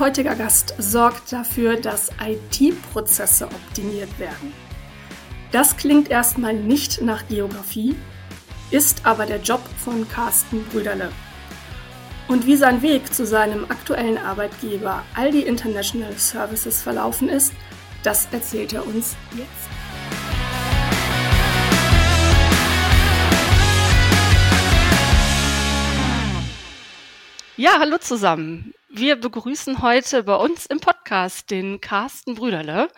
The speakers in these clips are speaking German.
Heutiger Gast sorgt dafür, dass IT-Prozesse optimiert werden. Das klingt erstmal nicht nach Geografie, ist aber der Job von Carsten Brüderle. Und wie sein Weg zu seinem aktuellen Arbeitgeber Aldi International Services verlaufen ist, das erzählt er uns jetzt. Ja, hallo zusammen. Wir begrüßen heute bei uns im Podcast den Carsten Brüderle.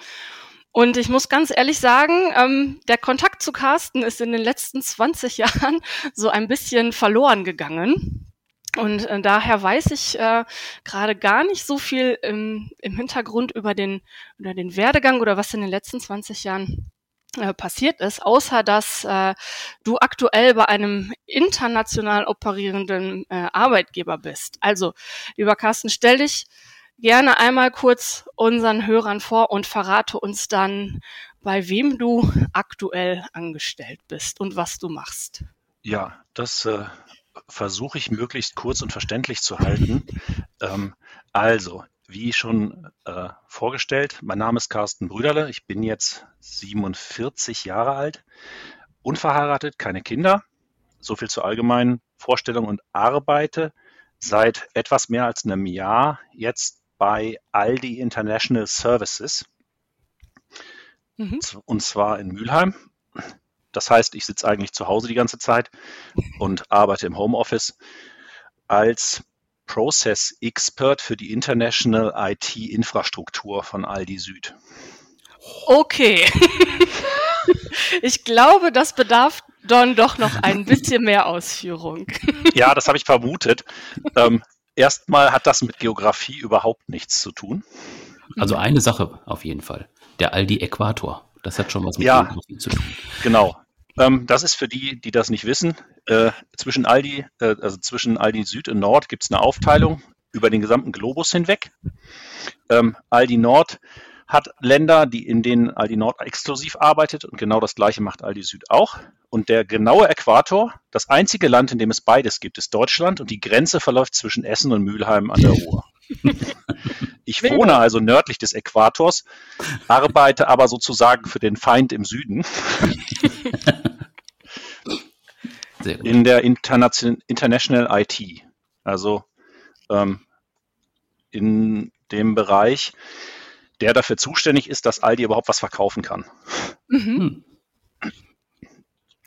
Und ich muss ganz ehrlich sagen, ähm, der Kontakt zu Carsten ist in den letzten 20 Jahren so ein bisschen verloren gegangen. Und äh, daher weiß ich äh, gerade gar nicht so viel im, im Hintergrund über den, über den Werdegang oder was in den letzten 20 Jahren äh, passiert ist, außer dass äh, du aktuell bei einem international operierenden äh, Arbeitgeber bist. Also, lieber Carsten, stell dich gerne einmal kurz unseren Hörern vor und verrate uns dann, bei wem du aktuell angestellt bist und was du machst. Ja, das äh, versuche ich möglichst kurz und verständlich zu halten. Ähm, also, wie schon äh, vorgestellt, mein Name ist Carsten Brüderle. Ich bin jetzt 47 Jahre alt, unverheiratet, keine Kinder. So viel zur allgemeinen Vorstellung und arbeite seit etwas mehr als einem Jahr jetzt bei Aldi International Services. Mhm. Und zwar in Mülheim. Das heißt, ich sitze eigentlich zu Hause die ganze Zeit und arbeite im Homeoffice als Process Expert für die International IT-Infrastruktur von Aldi Süd. Okay. ich glaube, das bedarf dann doch noch ein bisschen mehr Ausführung. ja, das habe ich vermutet. Ähm, erstmal hat das mit Geografie überhaupt nichts zu tun. Also eine Sache auf jeden Fall. Der Aldi Äquator. Das hat schon was mit ja, Geografie zu tun. Genau. Ähm, das ist für die, die das nicht wissen. Äh, zwischen Aldi, äh, also zwischen Aldi Süd und Nord gibt es eine Aufteilung über den gesamten Globus hinweg. Ähm, Aldi Nord hat Länder, die in denen Aldi Nord exklusiv arbeitet und genau das gleiche macht Aldi Süd auch. Und der genaue Äquator, das einzige Land, in dem es beides gibt, ist Deutschland und die Grenze verläuft zwischen Essen und Mülheim an der Ruhr. Ich wohne also nördlich des Äquators, arbeite aber sozusagen für den Feind im Süden. in der Internation International IT. Also ähm, in dem Bereich, der dafür zuständig ist, dass Aldi überhaupt was verkaufen kann. Mhm.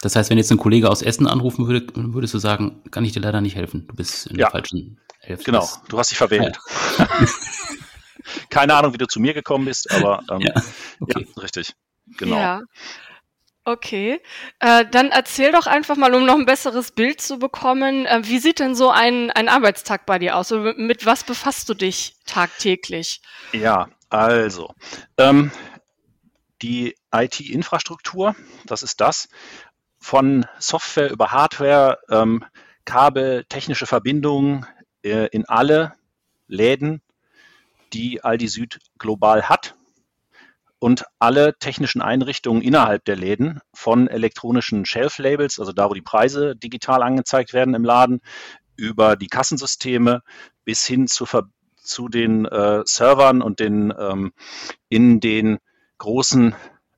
Das heißt, wenn jetzt ein Kollege aus Essen anrufen würde, würdest du sagen, kann ich dir leider nicht helfen. Du bist in der falschen Hälfte. Genau, du hast dich verwählt. Ja. Keine Ahnung, wie du zu mir gekommen bist, aber ähm, ja, okay. ja, richtig. Genau. Ja. Okay, äh, dann erzähl doch einfach mal, um noch ein besseres Bild zu bekommen, äh, wie sieht denn so ein, ein Arbeitstag bei dir aus? Mit, mit was befasst du dich tagtäglich? Ja, also ähm, die IT-Infrastruktur, das ist das, von Software über Hardware, ähm, Kabel, technische Verbindungen äh, in alle Läden, die Aldi Süd global hat und alle technischen Einrichtungen innerhalb der Läden von elektronischen Shelf-Labels, also da, wo die Preise digital angezeigt werden im Laden, über die Kassensysteme bis hin zu, zu den äh, Servern und den ähm, in den großen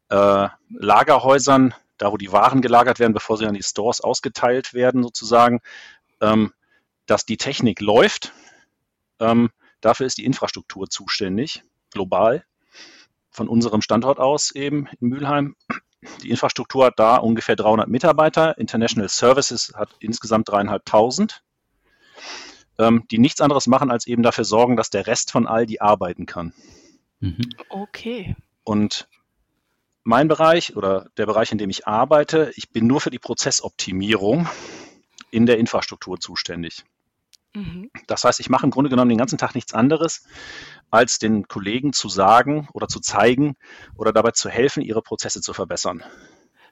äh, Lagerhäusern, da wo die Waren gelagert werden, bevor sie an die Stores ausgeteilt werden, sozusagen, ähm, dass die Technik läuft. Ähm, dafür ist die Infrastruktur zuständig, global von unserem Standort aus eben in Mülheim. Die Infrastruktur hat da ungefähr 300 Mitarbeiter. International Services hat insgesamt dreieinhalbtausend, ähm, die nichts anderes machen, als eben dafür sorgen, dass der Rest von Aldi arbeiten kann. Mhm. Okay. Und mein Bereich oder der Bereich, in dem ich arbeite, ich bin nur für die Prozessoptimierung in der Infrastruktur zuständig. Mhm. Das heißt, ich mache im Grunde genommen den ganzen Tag nichts anderes, als den Kollegen zu sagen oder zu zeigen oder dabei zu helfen, ihre Prozesse zu verbessern.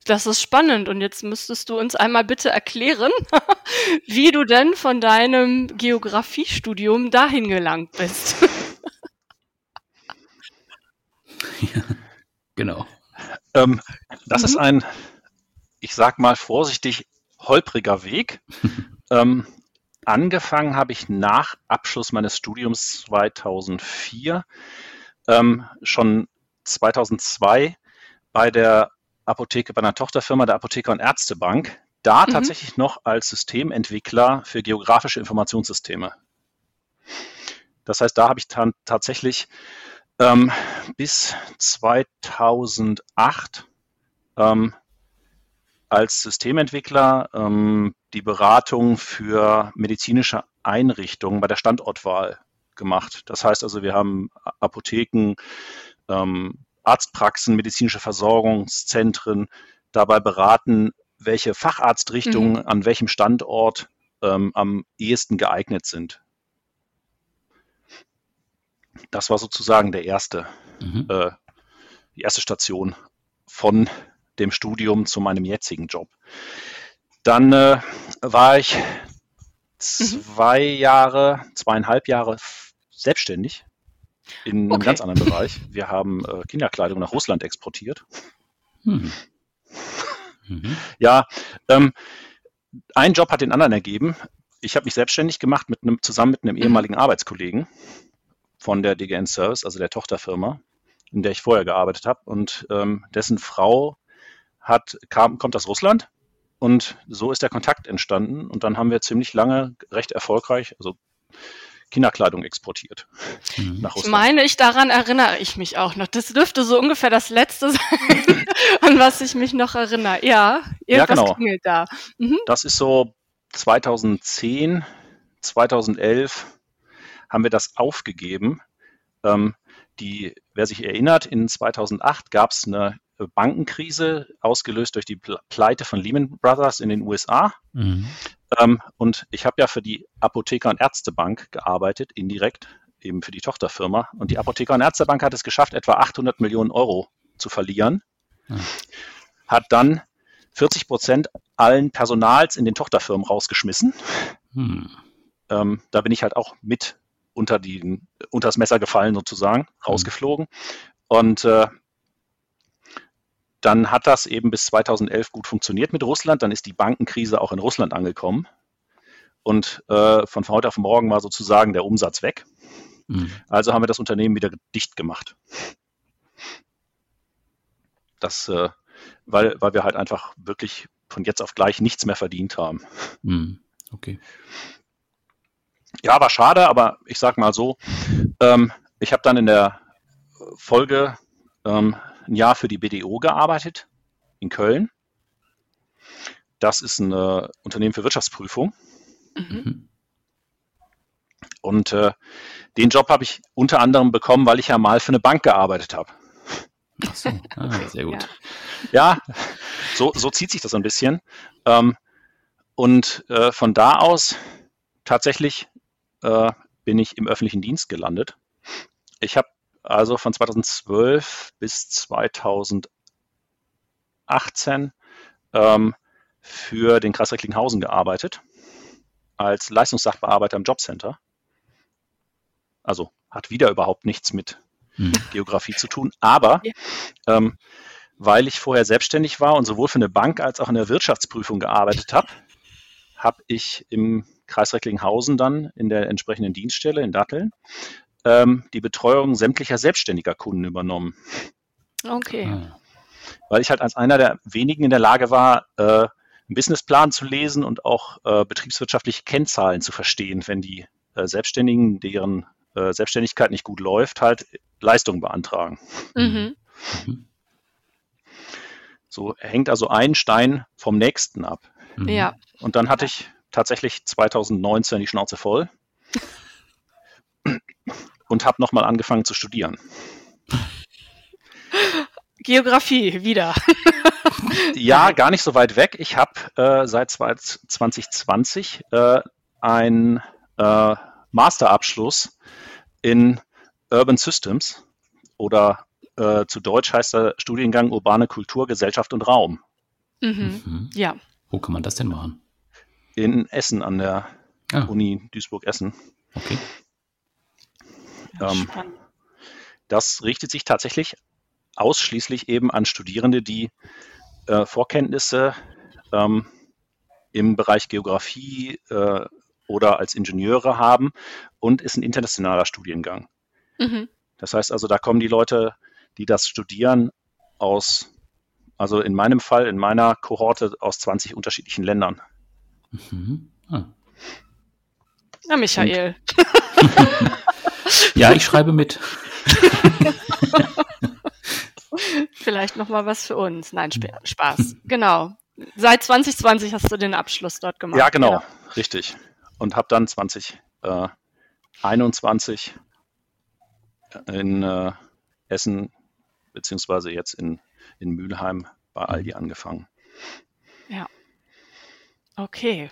Das ist spannend. Und jetzt müsstest du uns einmal bitte erklären, wie du denn von deinem Geografiestudium dahin gelangt bist. ja, genau. Ähm, das mhm. ist ein, ich sag mal vorsichtig, holpriger Weg. ähm, angefangen habe ich nach Abschluss meines Studiums 2004, ähm, schon 2002 bei der Apotheke, bei einer Tochterfirma der Apotheker und Ärztebank, da mhm. tatsächlich noch als Systementwickler für geografische Informationssysteme. Das heißt, da habe ich dann tatsächlich ähm, bis 2008 ähm, als Systementwickler ähm, die Beratung für medizinische Einrichtungen bei der Standortwahl gemacht. Das heißt also, wir haben Apotheken, ähm, Arztpraxen, medizinische Versorgungszentren dabei beraten, welche Facharztrichtungen mhm. an welchem Standort ähm, am ehesten geeignet sind. Das war sozusagen der erste, mhm. äh, die erste Station von dem Studium zu meinem jetzigen Job. Dann äh, war ich mhm. zwei Jahre, zweieinhalb Jahre selbstständig in einem okay. ganz anderen Bereich. Wir haben äh, Kinderkleidung nach Russland exportiert. Mhm. Mhm. Ja, ähm, ein Job hat den anderen ergeben. Ich habe mich selbstständig gemacht mit einem, zusammen mit einem mhm. ehemaligen Arbeitskollegen von der DGN Service, also der Tochterfirma, in der ich vorher gearbeitet habe. Und ähm, dessen Frau hat, kam, kommt aus Russland und so ist der Kontakt entstanden. Und dann haben wir ziemlich lange recht erfolgreich, also Kinderkleidung exportiert mhm. nach Russland. Ich meine ich, daran erinnere ich mich auch noch. Das dürfte so ungefähr das Letzte sein, an was ich mich noch erinnere. Ja, irgendwas ja, genau. klingelt da. Mhm. Das ist so 2010, 2011 haben wir das aufgegeben. Ähm, die, wer sich erinnert, in 2008 gab es eine Bankenkrise, ausgelöst durch die Pleite von Lehman Brothers in den USA. Mhm. Ähm, und ich habe ja für die Apotheker- und Ärztebank gearbeitet, indirekt, eben für die Tochterfirma. Und die Apotheker- und Ärztebank hat es geschafft, etwa 800 Millionen Euro zu verlieren. Mhm. Hat dann 40 Prozent allen Personals in den Tochterfirmen rausgeschmissen. Mhm. Ähm, da bin ich halt auch mit unter, die, unter das Messer gefallen, sozusagen, rausgeflogen. Und äh, dann hat das eben bis 2011 gut funktioniert mit Russland. Dann ist die Bankenkrise auch in Russland angekommen. Und äh, von heute auf morgen war sozusagen der Umsatz weg. Mhm. Also haben wir das Unternehmen wieder dicht gemacht. Das, äh, weil, weil wir halt einfach wirklich von jetzt auf gleich nichts mehr verdient haben. Mhm. Okay. Ja, war schade, aber ich sag mal so, ähm, ich habe dann in der Folge ähm, ein Jahr für die BDO gearbeitet in Köln. Das ist ein äh, Unternehmen für Wirtschaftsprüfung. Mhm. Und äh, den Job habe ich unter anderem bekommen, weil ich ja mal für eine Bank gearbeitet habe. Ach so, ah, sehr gut. Ja, so, so zieht sich das ein bisschen. Ähm, und äh, von da aus tatsächlich äh, bin ich im öffentlichen Dienst gelandet. Ich habe also von 2012 bis 2018 ähm, für den Kreis Recklinghausen gearbeitet als Leistungssachbearbeiter im Jobcenter. Also hat wieder überhaupt nichts mit hm. Geografie zu tun, aber ähm, weil ich vorher selbstständig war und sowohl für eine Bank als auch in der Wirtschaftsprüfung gearbeitet habe, habe ich im Kreis Recklinghausen dann in der entsprechenden Dienststelle in Datteln ähm, die Betreuung sämtlicher selbstständiger Kunden übernommen. Okay. Ah. Weil ich halt als einer der wenigen in der Lage war, äh, einen Businessplan zu lesen und auch äh, betriebswirtschaftliche Kennzahlen zu verstehen, wenn die äh, Selbstständigen, deren äh, Selbstständigkeit nicht gut läuft, halt Leistungen beantragen. Mhm. mhm. So hängt also ein Stein vom nächsten ab. Mhm. Ja. Und dann hatte ich tatsächlich 2019 die Schnauze voll und habe nochmal angefangen zu studieren. Geografie wieder. ja, gar nicht so weit weg. Ich habe äh, seit 2020 äh, einen äh, Masterabschluss in Urban Systems oder äh, zu Deutsch heißt der Studiengang Urbane Kultur, Gesellschaft und Raum. Mhm. Mhm. Ja. Wo kann man das denn machen? In Essen an der ah. Uni Duisburg-Essen. Okay. Ähm, das richtet sich tatsächlich ausschließlich eben an Studierende, die äh, Vorkenntnisse ähm, im Bereich Geografie, äh, oder als Ingenieure haben und ist ein internationaler Studiengang. Mhm. Das heißt also, da kommen die Leute, die das studieren, aus, also in meinem Fall, in meiner Kohorte aus 20 unterschiedlichen Ländern. Mhm. Ah. Na, Michael. ja, ich schreibe mit. Vielleicht noch mal was für uns. Nein, Sp Spaß. Genau. Seit 2020 hast du den Abschluss dort gemacht. Ja, genau, ja. richtig. Und habe dann 2021 äh, in äh, Essen beziehungsweise jetzt in, in Mülheim bei Aldi angefangen. Ja. Okay.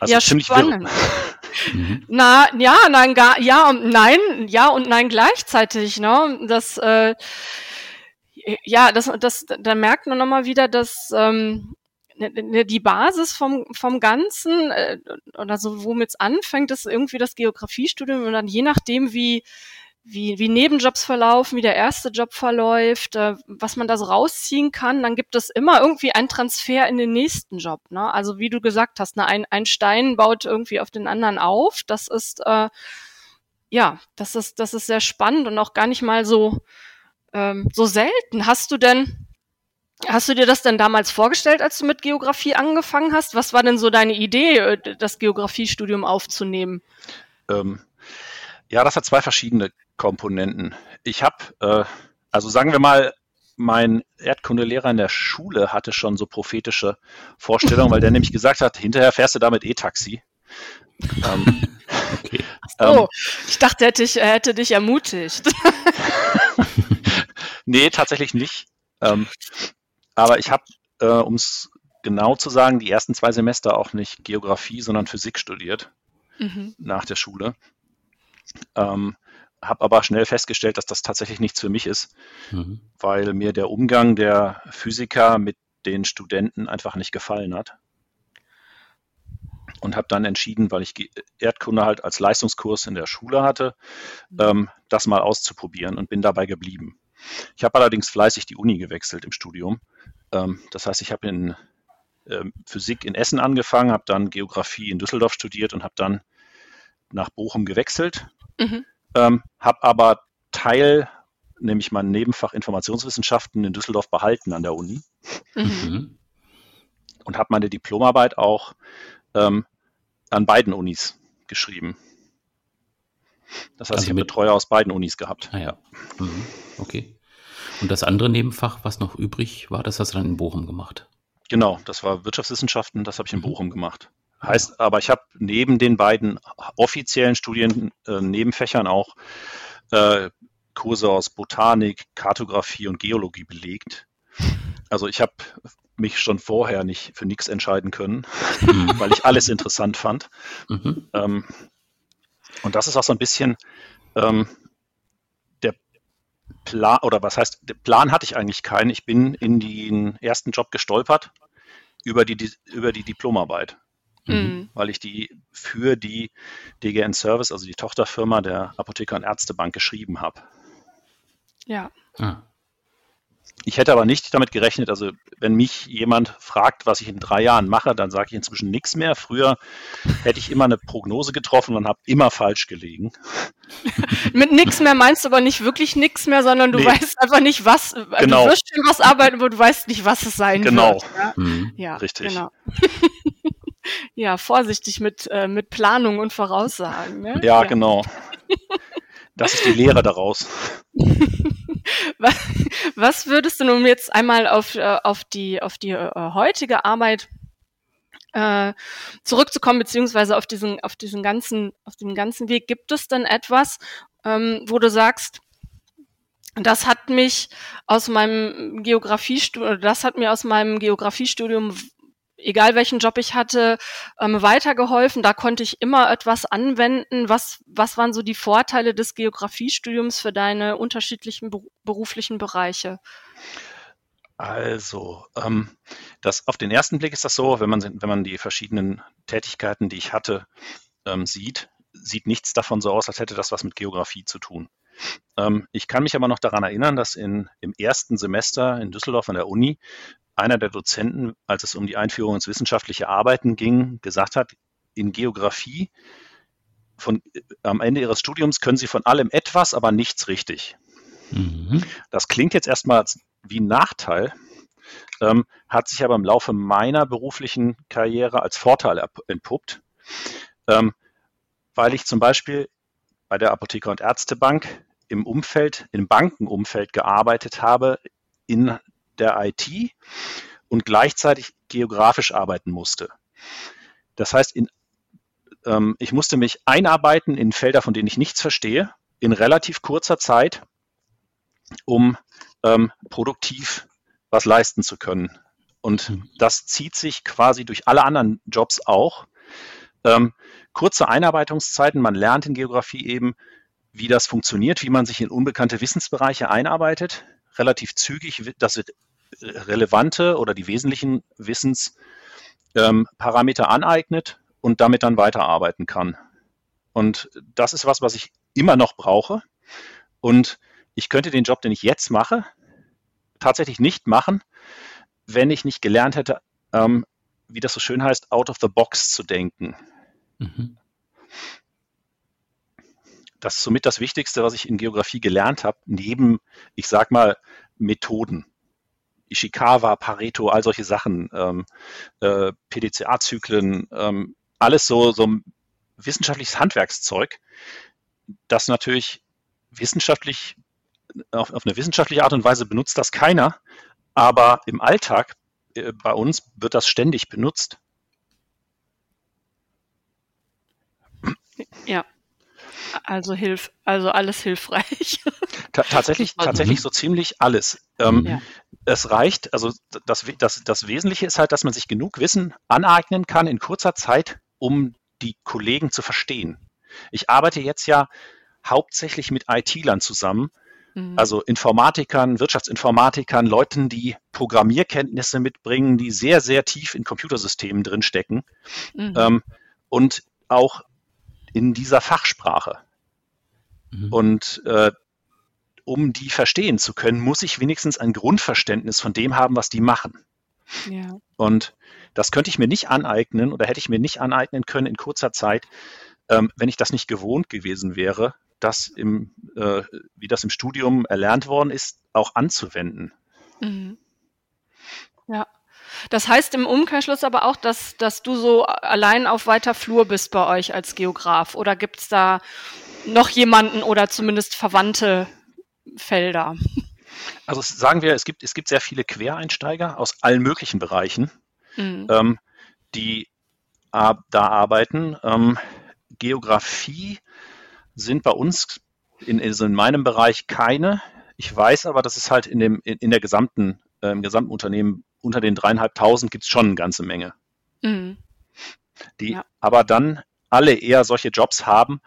Also ja, ziemlich spannend. Mhm. Na, ja, nein, gar, ja und nein, ja und nein gleichzeitig, ne? Das, äh, ja, das, das, da merkt man nochmal wieder, dass ähm, ne, ne, die Basis vom, vom Ganzen äh, oder so, womit es anfängt, ist irgendwie das Geografiestudium und dann je nachdem, wie wie, wie Nebenjobs verlaufen, wie der erste Job verläuft, äh, was man da so rausziehen kann, dann gibt es immer irgendwie einen Transfer in den nächsten Job. Ne? Also wie du gesagt hast, ne, ein, ein Stein baut irgendwie auf den anderen auf. Das ist äh, ja, das ist das ist sehr spannend und auch gar nicht mal so ähm, so selten. Hast du denn Hast du dir das denn damals vorgestellt, als du mit Geografie angefangen hast? Was war denn so deine Idee, äh, das Geografiestudium aufzunehmen? Ähm, ja, das hat zwei verschiedene Komponenten. Ich habe, äh, also sagen wir mal, mein Erdkundelehrer in der Schule hatte schon so prophetische Vorstellungen, weil der nämlich gesagt hat, hinterher fährst du damit E-Taxi. Ähm, okay. Oh, ähm, ich dachte, er hätte, dich, hätte dich ermutigt. nee, tatsächlich nicht. Ähm, aber ich habe, äh, um es genau zu sagen, die ersten zwei Semester auch nicht Geografie, sondern Physik studiert mhm. nach der Schule. Ähm, habe aber schnell festgestellt, dass das tatsächlich nichts für mich ist, mhm. weil mir der Umgang der Physiker mit den Studenten einfach nicht gefallen hat. Und habe dann entschieden, weil ich Erdkunde halt als Leistungskurs in der Schule hatte, mhm. ähm, das mal auszuprobieren und bin dabei geblieben. Ich habe allerdings fleißig die Uni gewechselt im Studium. Ähm, das heißt, ich habe in ähm, Physik in Essen angefangen, habe dann Geografie in Düsseldorf studiert und habe dann nach Bochum gewechselt. Mhm ähm, habe aber Teil, nämlich mein Nebenfach Informationswissenschaften in Düsseldorf behalten an der Uni mhm. und habe meine Diplomarbeit auch ähm, an beiden Unis geschrieben. Das heißt, also ich habe Betreuer aus beiden Unis gehabt. Ah, ja. Mhm. Okay. Und das andere Nebenfach, was noch übrig war, das hast du dann in Bochum gemacht. Genau, das war Wirtschaftswissenschaften, das habe ich in mhm. Bochum gemacht. Heißt aber, ich habe neben den beiden offiziellen Studien, äh, auch äh, Kurse aus Botanik, Kartografie und Geologie belegt. Also ich habe mich schon vorher nicht für nichts entscheiden können, mhm. weil ich alles interessant fand. Mhm. Ähm, und das ist auch so ein bisschen ähm, der Plan, oder was heißt, der Plan hatte ich eigentlich keinen. Ich bin in den ersten Job gestolpert über die, über die Diplomarbeit. Mhm. mhm. weil ich die für die DGN Service, also die Tochterfirma der Apotheker- und Ärztebank, geschrieben habe. Ja. Ah. Ich hätte aber nicht damit gerechnet, also wenn mich jemand fragt, was ich in drei Jahren mache, dann sage ich inzwischen nichts mehr. Früher hätte ich immer eine Prognose getroffen und habe immer falsch gelegen. Mit nichts mehr meinst du aber nicht wirklich nichts mehr, sondern du nee. weißt einfach nicht, was. Genau. Du wirst schon was arbeiten, aber du weißt nicht, was es sein genau. wird. Genau. Ja? Mhm. ja, richtig. Genau. ja, vorsichtig mit, äh, mit Planung und Voraussagen. Ne? Ja, ja, genau. Das ist die Lehre daraus. Was würdest du nun jetzt einmal auf, äh, auf die, auf die äh, heutige Arbeit äh, zurückzukommen, beziehungsweise auf diesen, auf diesen ganzen, auf dem ganzen Weg, gibt es denn etwas, ähm, wo du sagst, das hat mich aus meinem Geografiestudium, das hat mir aus meinem Geografiestudium egal welchen Job ich hatte, ähm, weitergeholfen. Da konnte ich immer etwas anwenden. Was, was waren so die Vorteile des Geografiestudiums für deine unterschiedlichen beruflichen Bereiche? Also, ähm, das, auf den ersten Blick ist das so, wenn man, wenn man die verschiedenen Tätigkeiten, die ich hatte, ähm, sieht, sieht nichts davon so aus, als hätte das was mit Geografie zu tun. Ähm, ich kann mich aber noch daran erinnern, dass in, im ersten Semester in Düsseldorf an der Uni einer der Dozenten, als es um die Einführung ins wissenschaftliche Arbeiten ging, gesagt hat, in Geografie von, am Ende ihres Studiums können sie von allem etwas, aber nichts richtig. Mhm. Das klingt jetzt erstmal wie ein Nachteil, ähm, hat sich aber im Laufe meiner beruflichen Karriere als Vorteil entpuppt, ähm, weil ich zum Beispiel bei der Apotheker- und Ärztebank im Umfeld, im Bankenumfeld gearbeitet habe, in der IT und gleichzeitig geografisch arbeiten musste. Das heißt, in, ähm, ich musste mich einarbeiten in Felder, von denen ich nichts verstehe, in relativ kurzer Zeit, um ähm, produktiv was leisten zu können. Und mhm. das zieht sich quasi durch alle anderen Jobs auch. Ähm, kurze Einarbeitungszeiten, man lernt in Geografie eben, wie das funktioniert, wie man sich in unbekannte Wissensbereiche einarbeitet, relativ zügig das relevante oder die wesentlichen Wissensparameter ähm, aneignet und damit dann weiterarbeiten kann. Und das ist was, was ich immer noch brauche. Und ich könnte den Job, den ich jetzt mache, tatsächlich nicht machen, wenn ich nicht gelernt hätte, ähm, wie das so schön heißt, out of the box zu denken. Mhm. Das ist somit das Wichtigste, was ich in Geografie gelernt habe, neben, ich sag mal, Methoden. Ishikawa, Pareto, all solche Sachen, ähm, äh, PDCA-Zyklen, ähm, alles so, so wissenschaftliches Handwerkszeug, das natürlich wissenschaftlich auf, auf eine wissenschaftliche Art und Weise benutzt das keiner, aber im Alltag äh, bei uns wird das ständig benutzt. Ja. Also hilf, also alles hilfreich. Ta tatsächlich, tatsächlich so ziemlich alles. Ähm, ja. Es reicht, also das, das, das Wesentliche ist halt, dass man sich genug Wissen aneignen kann in kurzer Zeit, um die Kollegen zu verstehen. Ich arbeite jetzt ja hauptsächlich mit IT-Lern zusammen, Mhm. Also Informatikern, Wirtschaftsinformatikern, Leuten, die Programmierkenntnisse mitbringen, die sehr, sehr tief in Computersystemen drinstecken mhm. ähm, und auch in dieser Fachsprache. Mhm. Und äh, um die verstehen zu können, muss ich wenigstens ein Grundverständnis von dem haben, was die machen. Ja. Und das könnte ich mir nicht aneignen oder hätte ich mir nicht aneignen können in kurzer Zeit, ähm, wenn ich das nicht gewohnt gewesen wäre, das im, äh, wie das im Studium erlernt worden ist, auch anzuwenden. Mhm. Ja. Das heißt im Umkehrschluss aber auch, dass, dass du so allein auf weiter Flur bist bei euch als Geograf. Oder gibt es da noch jemanden oder zumindest verwandte Felder? Also sagen wir, es gibt, es gibt sehr viele Quereinsteiger aus allen möglichen Bereichen, mhm. ähm, die da arbeiten. Ähm, Geografie sind bei uns in, also in meinem Bereich keine. Ich weiß aber, dass es halt in, dem, in, in der gesamten, äh, im gesamten Unternehmen unter den dreieinhalbtausend gibt es schon eine ganze Menge. Mhm. Die ja. aber dann alle eher solche Jobs haben,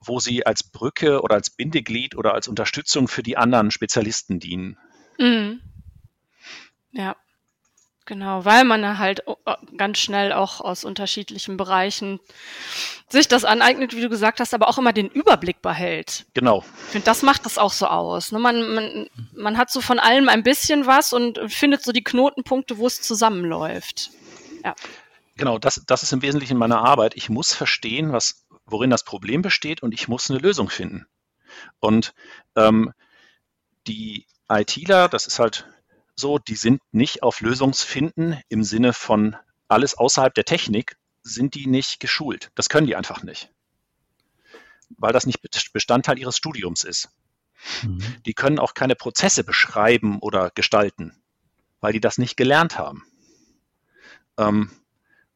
wo sie als Brücke oder als Bindeglied oder als Unterstützung für die anderen Spezialisten dienen. Mhm. Ja. Genau, weil man halt ganz schnell auch aus unterschiedlichen Bereichen sich das aneignet, wie du gesagt hast, aber auch immer den Überblick behält. Genau. Ich finde, das macht das auch so aus. Ne? Man, man, man hat so von allem ein bisschen was und findet so die Knotenpunkte, wo es zusammenläuft. Ja. Genau, das, das ist im Wesentlichen meine Arbeit. Ich muss verstehen, was, worin das Problem besteht und ich muss eine Lösung finden. Und ähm, die ITler, das ist halt so, die sind nicht auf Lösungsfinden im Sinne von alles außerhalb der Technik, sind die nicht geschult. Das können die einfach nicht. Weil das nicht Bestandteil ihres Studiums ist. Mhm. Die können auch keine Prozesse beschreiben oder gestalten, weil die das nicht gelernt haben. Ähm,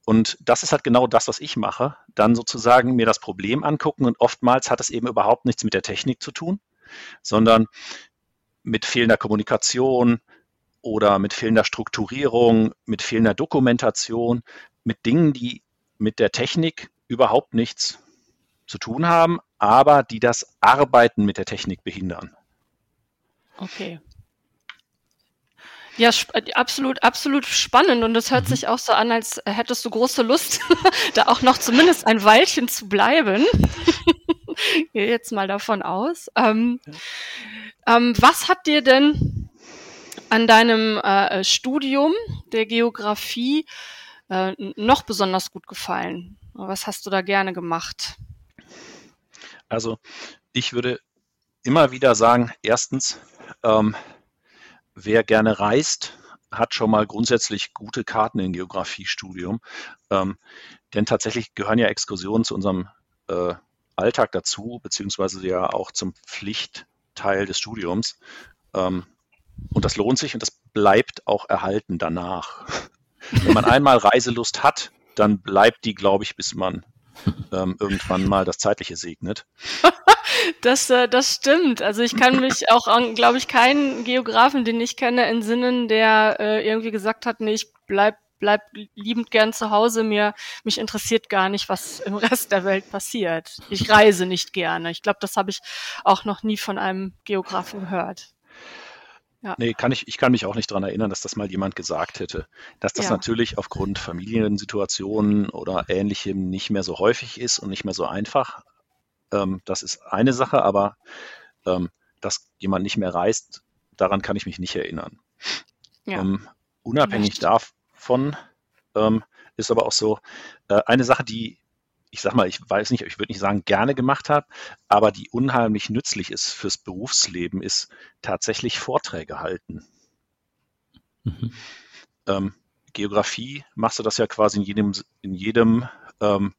und das ist halt genau das, was ich mache. Dann sozusagen mir das Problem angucken und oftmals hat es eben überhaupt nichts mit der Technik zu tun, sondern mit fehlender Kommunikation, oder mit fehlender Strukturierung, mit fehlender Dokumentation, mit Dingen, die mit der Technik überhaupt nichts zu tun haben, aber die das Arbeiten mit der Technik behindern. Okay. Ja, absolut, absolut spannend und es hört mhm. sich auch so an, als hättest du große Lust, da auch noch zumindest ein Weilchen zu bleiben. Gehe jetzt mal davon aus. Ähm, ähm, was hat dir denn an deinem äh, Studium der Geografie äh, noch besonders gut gefallen? Was hast du da gerne gemacht? Also ich würde immer wieder sagen, erstens, ähm, wer gerne reist, hat schon mal grundsätzlich gute Karten im Geografiestudium. Ähm, denn tatsächlich gehören ja Exkursionen zu unserem äh, Alltag dazu, beziehungsweise ja auch zum Pflichtteil des Studiums. Ähm, und das lohnt sich und das bleibt auch erhalten danach. Wenn man einmal Reiselust hat, dann bleibt die, glaube ich, bis man ähm, irgendwann mal das Zeitliche segnet. Das, äh, das stimmt. Also ich kann mich auch an, glaube ich, keinen Geografen, den ich kenne, entsinnen, der äh, irgendwie gesagt hat, nee, ich bleib, bleib liebend gern zu Hause. Mir, mich interessiert gar nicht, was im Rest der Welt passiert. Ich reise nicht gerne. Ich glaube, das habe ich auch noch nie von einem Geografen gehört. Ja. Nee, kann ich, ich kann mich auch nicht daran erinnern, dass das mal jemand gesagt hätte. Dass das ja. natürlich aufgrund Familiensituationen oder ähnlichem nicht mehr so häufig ist und nicht mehr so einfach. Ähm, das ist eine Sache, aber ähm, dass jemand nicht mehr reist, daran kann ich mich nicht erinnern. Ja. Ähm, unabhängig davon ähm, ist aber auch so, äh, eine Sache, die ich sag mal, ich weiß nicht, ich würde nicht sagen, gerne gemacht habe, aber die unheimlich nützlich ist fürs Berufsleben, ist tatsächlich Vorträge halten. Mhm. Ähm, Geografie machst du das ja quasi in jedem, in jedem ähm,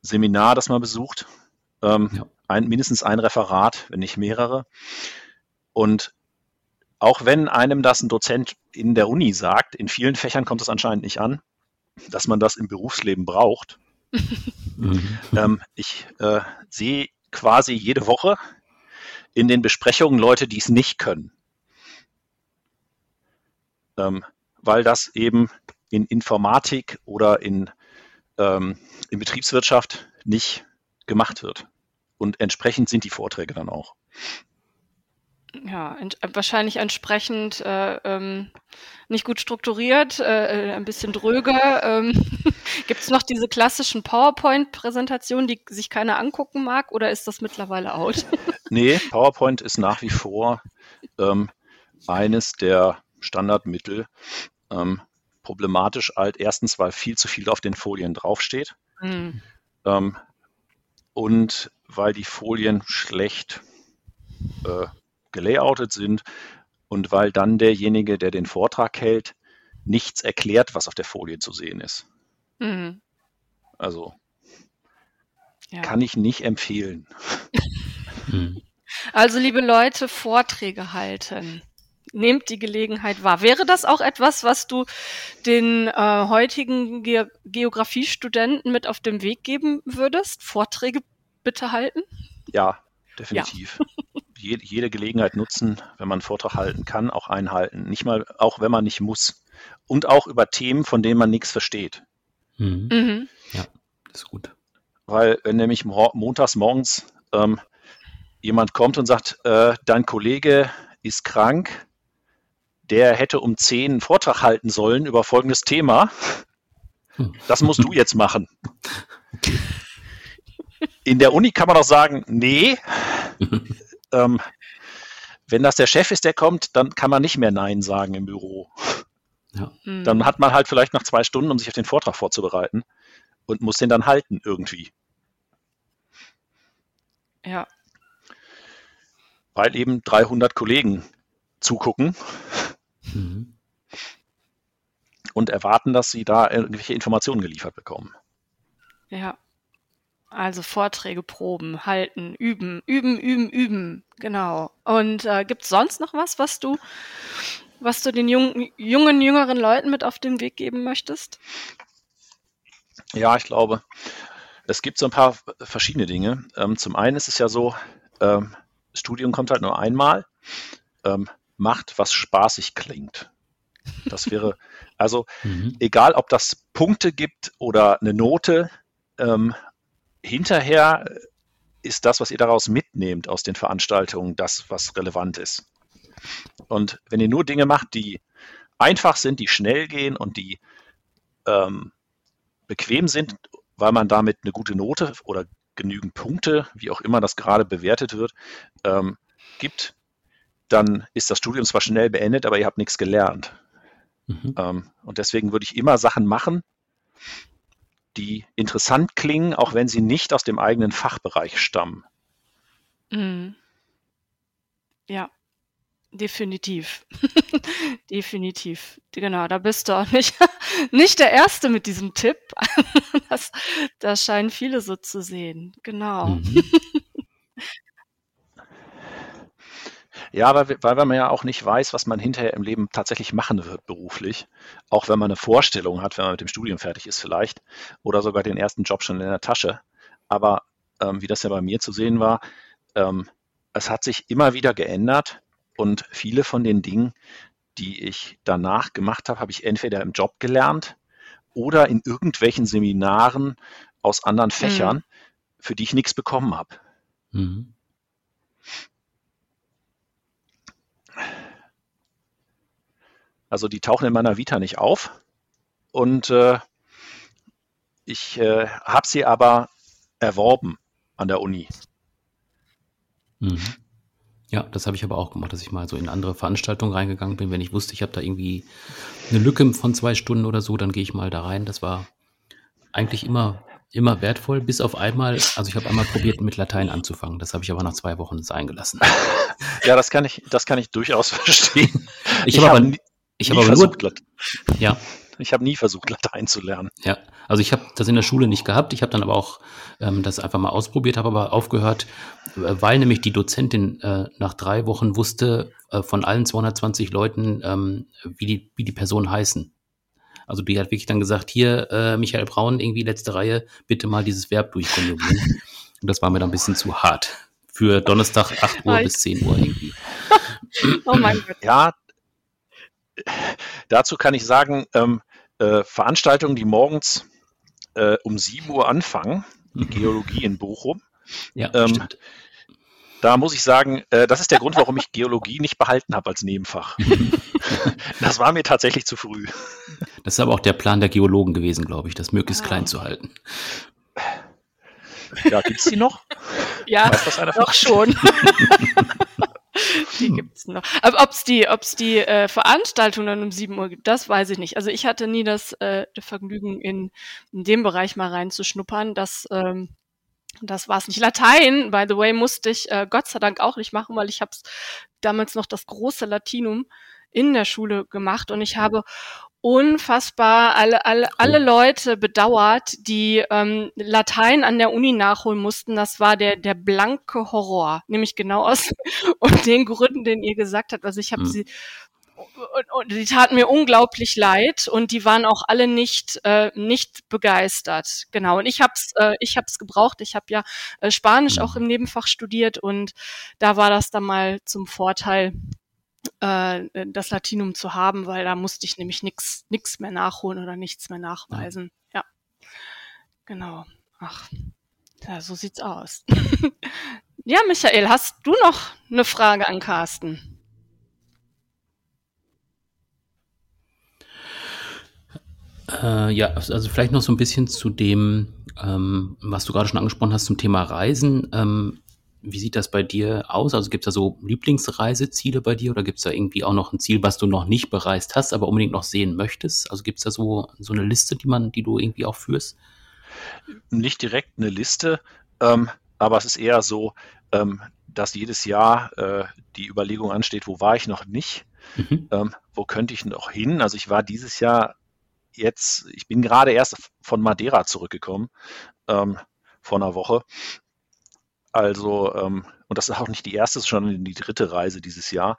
Seminar, das man besucht. Ähm, ja. ein, mindestens ein Referat, wenn nicht mehrere. Und auch wenn einem das ein Dozent in der Uni sagt, in vielen Fächern kommt es anscheinend nicht an, dass man das im Berufsleben braucht. Mhm. Ähm, ich äh, sehe quasi jede Woche in den Besprechungen Leute, die es nicht können. Ähm, weil das eben in Informatik oder in, ähm, in Betriebswirtschaft nicht gemacht wird. Und entsprechend sind die Vorträge dann auch ja, wahrscheinlich entsprechend äh, ähm, nicht gut strukturiert, äh, äh ein bisschen dröge. Ähm, Gibt es noch diese klassischen PowerPoint-Präsentationen, die sich keiner angucken mag, oder ist das mittlerweile out? nee, PowerPoint ist nach wie vor ähm, eines der Standardmittel. Ähm, problematisch halt erstens, weil viel zu viel auf den Folien draufsteht. Mhm. Ähm, und weil die Folien schlecht äh, gelayoutet sind und weil dann derjenige, der den Vortrag hält, nichts erklärt, was auf der Folie zu sehen ist. Mhm. Also ja. kann ich nicht empfehlen. Mhm. Also liebe Leute, Vorträge halten. Nehmt die Gelegenheit wahr. Wäre das auch etwas, was du den äh, heutigen Ge Geografiestudenten mit auf den Weg geben würdest? Vorträge bitte halten? Ja, definitiv. Ja. Jede, jede Gelegenheit nutzen, wenn man einen Vortrag halten kann, auch einhalten. Nicht mal, auch wenn man nicht muss. Und auch über Themen, von denen man nichts versteht. Mhm. Mhm. Ja, ist gut. Weil, wenn nämlich montags morgens ähm, jemand kommt und sagt, äh, dein Kollege ist krank, der hätte um 10 einen Vortrag halten sollen über folgendes Thema. Hm. Das musst du jetzt machen. In der Uni kann man doch sagen, nee, ähm, wenn das der Chef ist, der kommt, dann kann man nicht mehr Nein sagen im Büro. Ja. Hm. Dann hat man halt vielleicht noch zwei Stunden, um sich auf den Vortrag vorzubereiten und muss den dann halten irgendwie. Ja. Weil eben 300 Kollegen zugucken mhm. und erwarten, dass sie da irgendwelche Informationen geliefert bekommen. Ja. Also Vorträge proben, halten, üben, üben, üben, üben. Genau. Und äh, gibt es sonst noch was, was du, was du den jungen, jungen, jüngeren Leuten mit auf den Weg geben möchtest? Ja, ich glaube, es gibt so ein paar verschiedene Dinge. Ähm, zum einen ist es ja so, ähm, Studium kommt halt nur einmal. Ähm, macht, was spaßig klingt. Das wäre, also mhm. egal, ob das Punkte gibt oder eine Note, ähm, hinterher ist das, was ihr daraus mitnehmt aus den Veranstaltungen, das, was relevant ist. Und wenn ihr nur Dinge macht, die einfach sind, die schnell gehen und die ähm, bequem sind, weil man damit eine gute Note oder genügend Punkte, wie auch immer das gerade bewertet wird, ähm, gibt, dann ist das Studium zwar schnell beendet, aber ihr habt nichts gelernt. Mhm. Ähm, und deswegen würde ich immer Sachen machen, die interessant klingen, auch wenn sie nicht aus dem eigenen Fachbereich stammen. Mhm. Ja, definitiv. definitiv. Genau, da bist du auch nicht, nicht der Erste mit diesem Tipp. das, das scheinen viele so zu sehen. Genau. Mhm. Ja, weil, weil man ja auch nicht weiß, was man hinterher im Leben tatsächlich machen wird beruflich. Auch wenn man eine Vorstellung hat, wenn man mit dem Studium fertig ist vielleicht. Oder sogar den ersten Job schon in der Tasche. Aber ähm, wie das ja bei mir zu sehen war, ähm, es hat sich immer wieder geändert. Und viele von den Dingen, die ich danach gemacht habe, habe ich entweder im Job gelernt oder in irgendwelchen Seminaren aus anderen mhm. Fächern, mhm. für die ich nichts bekommen habe. Mhm. Also die tauchen in meiner Vita nicht auf. Und äh, ich äh, habe sie aber erworben an der Uni. Mhm. Ja, das habe ich aber auch gemacht, dass ich mal so in andere Veranstaltungen reingegangen bin. Wenn ich wusste, ich habe da irgendwie eine Lücke von zwei Stunden oder so, dann gehe ich mal da rein. Das war eigentlich immer, immer wertvoll, bis auf einmal, also ich habe einmal probiert, mit Latein anzufangen. Das habe ich aber nach zwei Wochen sein gelassen. Ja, das kann ich, das kann ich durchaus verstehen. Ich, ich habe aber, ich habe aber versucht, nur, ja. Ich habe nie versucht, Latein zu lernen. Ja, also ich habe das in der Schule nicht gehabt. Ich habe dann aber auch ähm, das einfach mal ausprobiert, habe aber aufgehört, äh, weil nämlich die Dozentin äh, nach drei Wochen wusste äh, von allen 220 Leuten, ähm, wie, die, wie die Personen heißen. Also die hat wirklich dann gesagt, hier, äh, Michael Braun, irgendwie letzte Reihe, bitte mal dieses Verb durchkonjugieren. Und das war mir dann ein bisschen zu hart. Für Donnerstag 8 Uhr bis 10 Uhr irgendwie. oh mein Gott. Ja, dazu kann ich sagen, ähm, äh, Veranstaltungen, die morgens äh, um 7 Uhr anfangen, die Geologie in Bochum. Ja, ähm, da muss ich sagen, äh, das ist der Grund, warum ich Geologie nicht behalten habe als Nebenfach. das war mir tatsächlich zu früh. Das ist aber auch der Plan der Geologen gewesen, glaube ich, das möglichst ah. klein zu halten. Ja, gibt es die noch? Ja, doch schon. die gibt's noch. Aber ob's die, ob's die äh, Veranstaltung dann um 7 Uhr gibt, das weiß ich nicht. Also ich hatte nie das äh, Vergnügen, in, in dem Bereich mal reinzuschnuppern. Das, ähm, das war's nicht. Latein, by the way, musste ich äh, Gott sei Dank auch nicht machen, weil ich habe damals noch das große Latinum in der Schule gemacht und ich habe unfassbar alle, alle, alle Leute bedauert, die ähm, Latein an der Uni nachholen mussten. Das war der, der blanke Horror. Nämlich genau aus und den Gründen, den ihr gesagt habt. Also ich habe mhm. sie und, und die taten mir unglaublich leid und die waren auch alle nicht äh, nicht begeistert. Genau. Und ich hab's äh, ich hab's gebraucht. Ich habe ja äh, Spanisch auch mhm. im Nebenfach studiert und da war das dann mal zum Vorteil äh, das Latinum zu haben, weil da musste ich nämlich nichts mehr nachholen oder nichts mehr nachweisen. Ja, ja. genau. Ach, ja, so sieht's aus. ja, Michael, hast du noch eine Frage an Carsten? Äh, ja, also vielleicht noch so ein bisschen zu dem, ähm, was du gerade schon angesprochen hast zum Thema Reisen. Ähm, wie sieht das bei dir aus? Also gibt es da so Lieblingsreiseziele bei dir oder gibt es da irgendwie auch noch ein Ziel, was du noch nicht bereist hast, aber unbedingt noch sehen möchtest? Also gibt es da so, so eine Liste, die man, die du irgendwie auch führst? Nicht direkt eine Liste, ähm, aber es ist eher so, ähm, dass jedes Jahr äh, die Überlegung ansteht, wo war ich noch nicht? Mhm. Ähm, wo könnte ich noch hin? Also ich war dieses Jahr jetzt, ich bin gerade erst von Madeira zurückgekommen, ähm, vor einer Woche also, ähm, und das ist auch nicht die erste, sondern die dritte Reise dieses Jahr.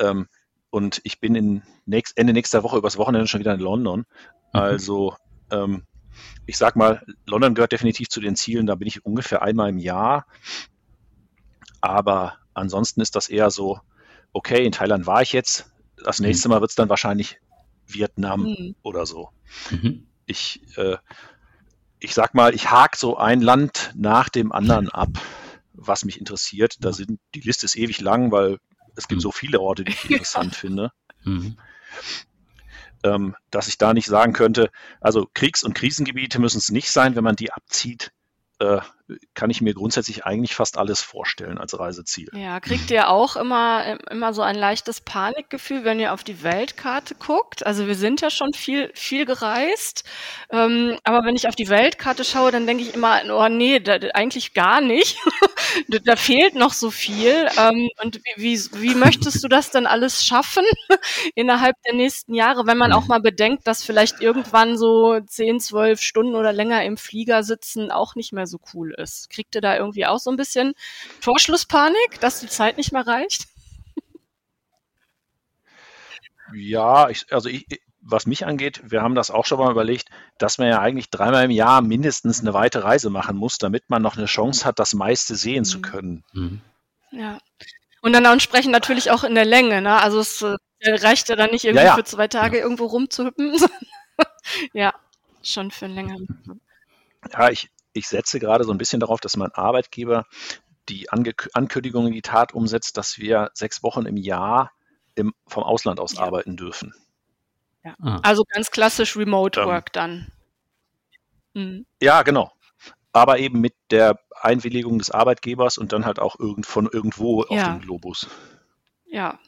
Ähm, und ich bin in nächst, Ende nächster Woche übers Wochenende schon wieder in London. Mhm. Also, ähm, ich sag mal, London gehört definitiv zu den Zielen. Da bin ich ungefähr einmal im Jahr. Aber ansonsten ist das eher so, okay, in Thailand war ich jetzt. Das mhm. nächste Mal wird es dann wahrscheinlich Vietnam mhm. oder so. Mhm. Ich, äh, ich sag mal, ich hake so ein Land nach dem anderen ab was mich interessiert. Da sind, die Liste ist ewig lang, weil es gibt mhm. so viele Orte, die ich interessant finde. Mhm. Ähm, dass ich da nicht sagen könnte, also Kriegs- und Krisengebiete müssen es nicht sein, wenn man die abzieht, äh, kann ich mir grundsätzlich eigentlich fast alles vorstellen als Reiseziel. Ja, kriegt ihr auch immer, immer so ein leichtes Panikgefühl, wenn ihr auf die Weltkarte guckt? Also wir sind ja schon viel, viel gereist, ähm, aber wenn ich auf die Weltkarte schaue, dann denke ich immer, oh nee, da, eigentlich gar nicht. da, fehlt noch so viel. Ähm, und wie, wie, wie möchtest du das denn alles schaffen innerhalb der nächsten Jahre, wenn man auch mal bedenkt, dass vielleicht irgendwann so 10, 12 Stunden oder länger im Flieger sitzen auch nicht mehr so cool ist. Kriegt ihr da irgendwie auch so ein bisschen Torschlusspanik, dass die Zeit nicht mehr reicht? Ja, ich, also ich, was mich angeht, wir haben das auch schon mal überlegt, dass man ja eigentlich dreimal im Jahr mindestens eine weite Reise machen muss, damit man noch eine Chance hat, das meiste sehen mhm. zu können. Mhm. Ja. Und dann entsprechend natürlich auch in der Länge, ne? Also es äh, reicht ja dann nicht irgendwie ja, ja. für zwei Tage irgendwo rumzuhüppen. ja, schon für einen längeren. Ja, ich, ich setze gerade so ein bisschen darauf, dass mein Arbeitgeber die Ange Ankündigung in die Tat umsetzt, dass wir sechs Wochen im Jahr im, vom Ausland aus ja. arbeiten dürfen. Ja. Ah. Also ganz klassisch Remote ähm, Work dann. Mhm. Ja, genau. Aber eben mit der Einwilligung des Arbeitgebers und dann halt auch irgend, von irgendwo ja. auf dem Globus. Ja.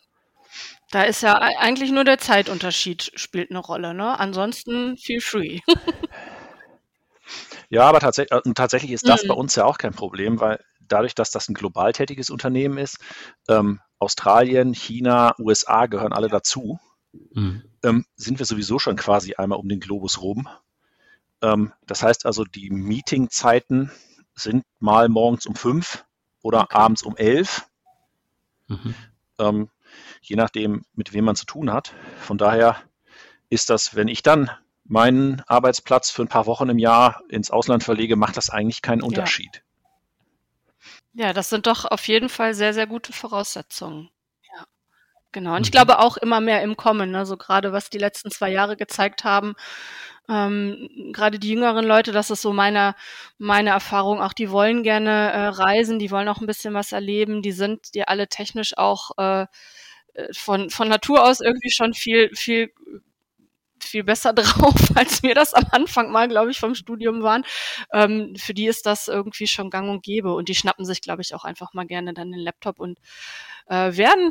Da ist ja eigentlich nur der Zeitunterschied spielt eine Rolle, ne? Ansonsten feel free. Ja, aber tatsächlich, äh, tatsächlich ist das mhm. bei uns ja auch kein Problem, weil dadurch, dass das ein global tätiges Unternehmen ist, ähm, Australien, China, USA gehören alle dazu, mhm. ähm, sind wir sowieso schon quasi einmal um den Globus rum. Ähm, das heißt also, die Meetingzeiten sind mal morgens um fünf oder okay. abends um elf. Mhm. Ähm, je nachdem, mit wem man zu tun hat. Von daher ist das, wenn ich dann meinen Arbeitsplatz für ein paar Wochen im Jahr ins Ausland verlege, macht das eigentlich keinen Unterschied. Ja. ja, das sind doch auf jeden Fall sehr, sehr gute Voraussetzungen. Ja, genau. Und ich mhm. glaube auch immer mehr im Kommen, ne? so gerade was die letzten zwei Jahre gezeigt haben. Ähm, gerade die jüngeren Leute, das ist so meine, meine Erfahrung, auch die wollen gerne äh, reisen, die wollen auch ein bisschen was erleben, die sind die alle technisch auch äh, äh von, von Natur aus irgendwie schon viel, viel viel besser drauf, als wir das am Anfang mal, glaube ich, vom Studium waren. Ähm, für die ist das irgendwie schon gang und gäbe und die schnappen sich, glaube ich, auch einfach mal gerne dann den Laptop und äh, werden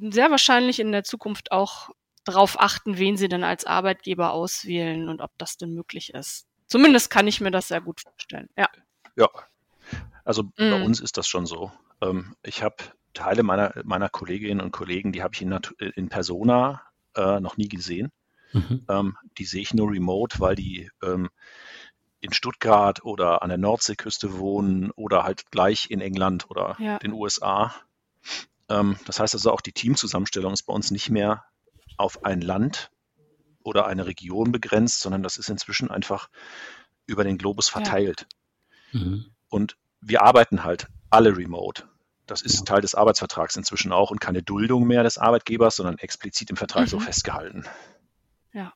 sehr wahrscheinlich in der Zukunft auch darauf achten, wen sie denn als Arbeitgeber auswählen und ob das denn möglich ist. Zumindest kann ich mir das sehr gut vorstellen. Ja. Ja. Also mm. bei uns ist das schon so. Ähm, ich habe Teile meiner, meiner Kolleginnen und Kollegen, die habe ich in, in Persona äh, noch nie gesehen. Mhm. Ähm, die sehe ich nur remote, weil die ähm, in Stuttgart oder an der Nordseeküste wohnen oder halt gleich in England oder ja. den USA. Ähm, das heißt also auch die Teamzusammenstellung ist bei uns nicht mehr auf ein Land oder eine Region begrenzt, sondern das ist inzwischen einfach über den Globus verteilt. Ja. Mhm. Und wir arbeiten halt alle remote. Das ist ja. Teil des Arbeitsvertrags inzwischen auch und keine Duldung mehr des Arbeitgebers, sondern explizit im Vertrag mhm. so festgehalten. Ja.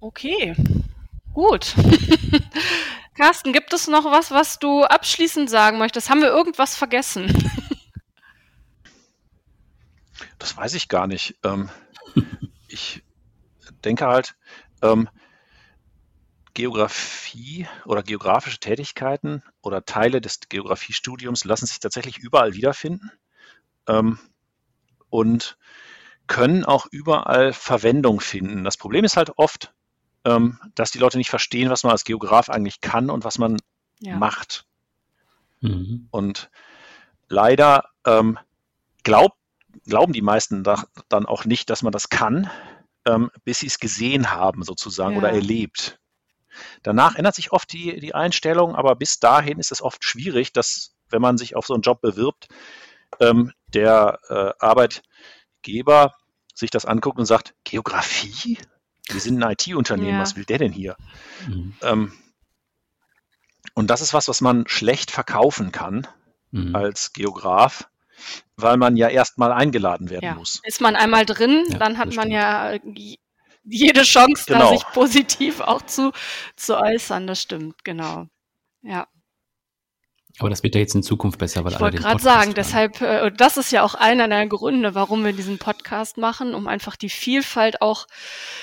Okay, gut. Carsten, gibt es noch was, was du abschließend sagen möchtest? Haben wir irgendwas vergessen? Das weiß ich gar nicht. Ähm, ich denke halt, ähm, Geografie oder geografische Tätigkeiten oder Teile des Geografiestudiums lassen sich tatsächlich überall wiederfinden. Ähm, und können auch überall Verwendung finden. Das Problem ist halt oft, ähm, dass die Leute nicht verstehen, was man als Geograf eigentlich kann und was man ja. macht. Mhm. Und leider ähm, glaub, glauben die meisten da, dann auch nicht, dass man das kann, ähm, bis sie es gesehen haben sozusagen ja. oder erlebt. Danach ändert sich oft die, die Einstellung, aber bis dahin ist es oft schwierig, dass, wenn man sich auf so einen Job bewirbt, ähm, der äh, Arbeitgeber sich das anguckt und sagt, Geografie? Wir sind ein IT-Unternehmen, ja. was will der denn hier? Mhm. Ähm, und das ist was, was man schlecht verkaufen kann mhm. als Geograf, weil man ja erstmal eingeladen werden ja. muss. Ist man einmal drin, ja, dann hat man stimmt. ja jede Chance, genau. da sich positiv auch zu, zu äußern. Das stimmt, genau. Ja. Aber das wird ja jetzt in Zukunft besser, weil ich wollte gerade sagen, hören. deshalb, äh, das ist ja auch einer der Gründe, warum wir diesen Podcast machen, um einfach die Vielfalt auch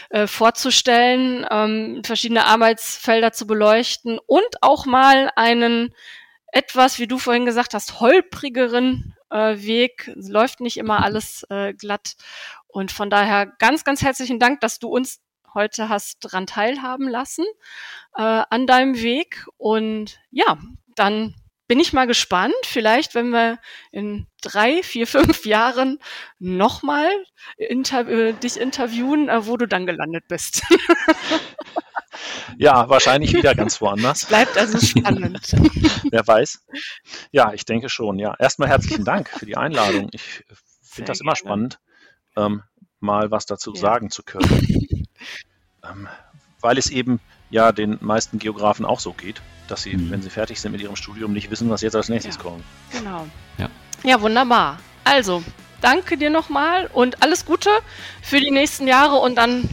äh, vorzustellen, ähm, verschiedene Arbeitsfelder zu beleuchten und auch mal einen etwas, wie du vorhin gesagt hast, holprigeren äh, Weg. Es läuft nicht immer alles äh, glatt. Und von daher ganz, ganz herzlichen Dank, dass du uns heute hast dran teilhaben lassen äh, an deinem Weg. Und ja, dann bin ich mal gespannt. Vielleicht, wenn wir in drei, vier, fünf Jahren nochmal inter äh, dich interviewen, äh, wo du dann gelandet bist. ja, wahrscheinlich wieder ganz woanders. Bleibt also spannend. Wer weiß. Ja, ich denke schon. Ja, erstmal herzlichen Dank für die Einladung. Ich finde das immer gerne. spannend, ähm, mal was dazu ja. sagen zu können. Ähm, weil es eben ja den meisten Geografen auch so geht dass sie, mhm. wenn sie fertig sind mit ihrem Studium, nicht wissen, was jetzt als nächstes ja. kommt. Genau. Ja. ja, wunderbar. Also, danke dir nochmal und alles Gute für die nächsten Jahre und dann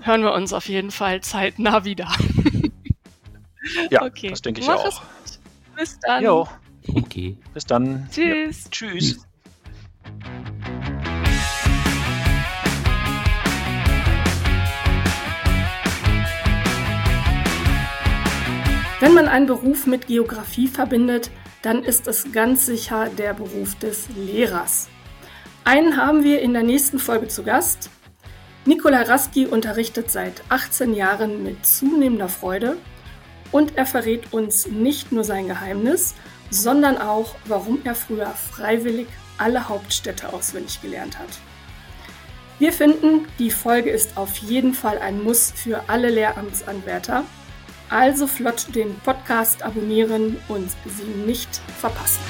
hören wir uns auf jeden Fall zeitnah wieder. ja, okay. das denke ich Mach auch. Bis dann. Jo. Okay. Bis dann. Tschüss. Ja. Tschüss. Wenn man einen Beruf mit Geografie verbindet, dann ist es ganz sicher der Beruf des Lehrers. Einen haben wir in der nächsten Folge zu Gast. Nikola Raski unterrichtet seit 18 Jahren mit zunehmender Freude und er verrät uns nicht nur sein Geheimnis, sondern auch, warum er früher freiwillig alle Hauptstädte auswendig gelernt hat. Wir finden, die Folge ist auf jeden Fall ein Muss für alle Lehramtsanwärter also flott den Podcast abonnieren und sie nicht verpassen.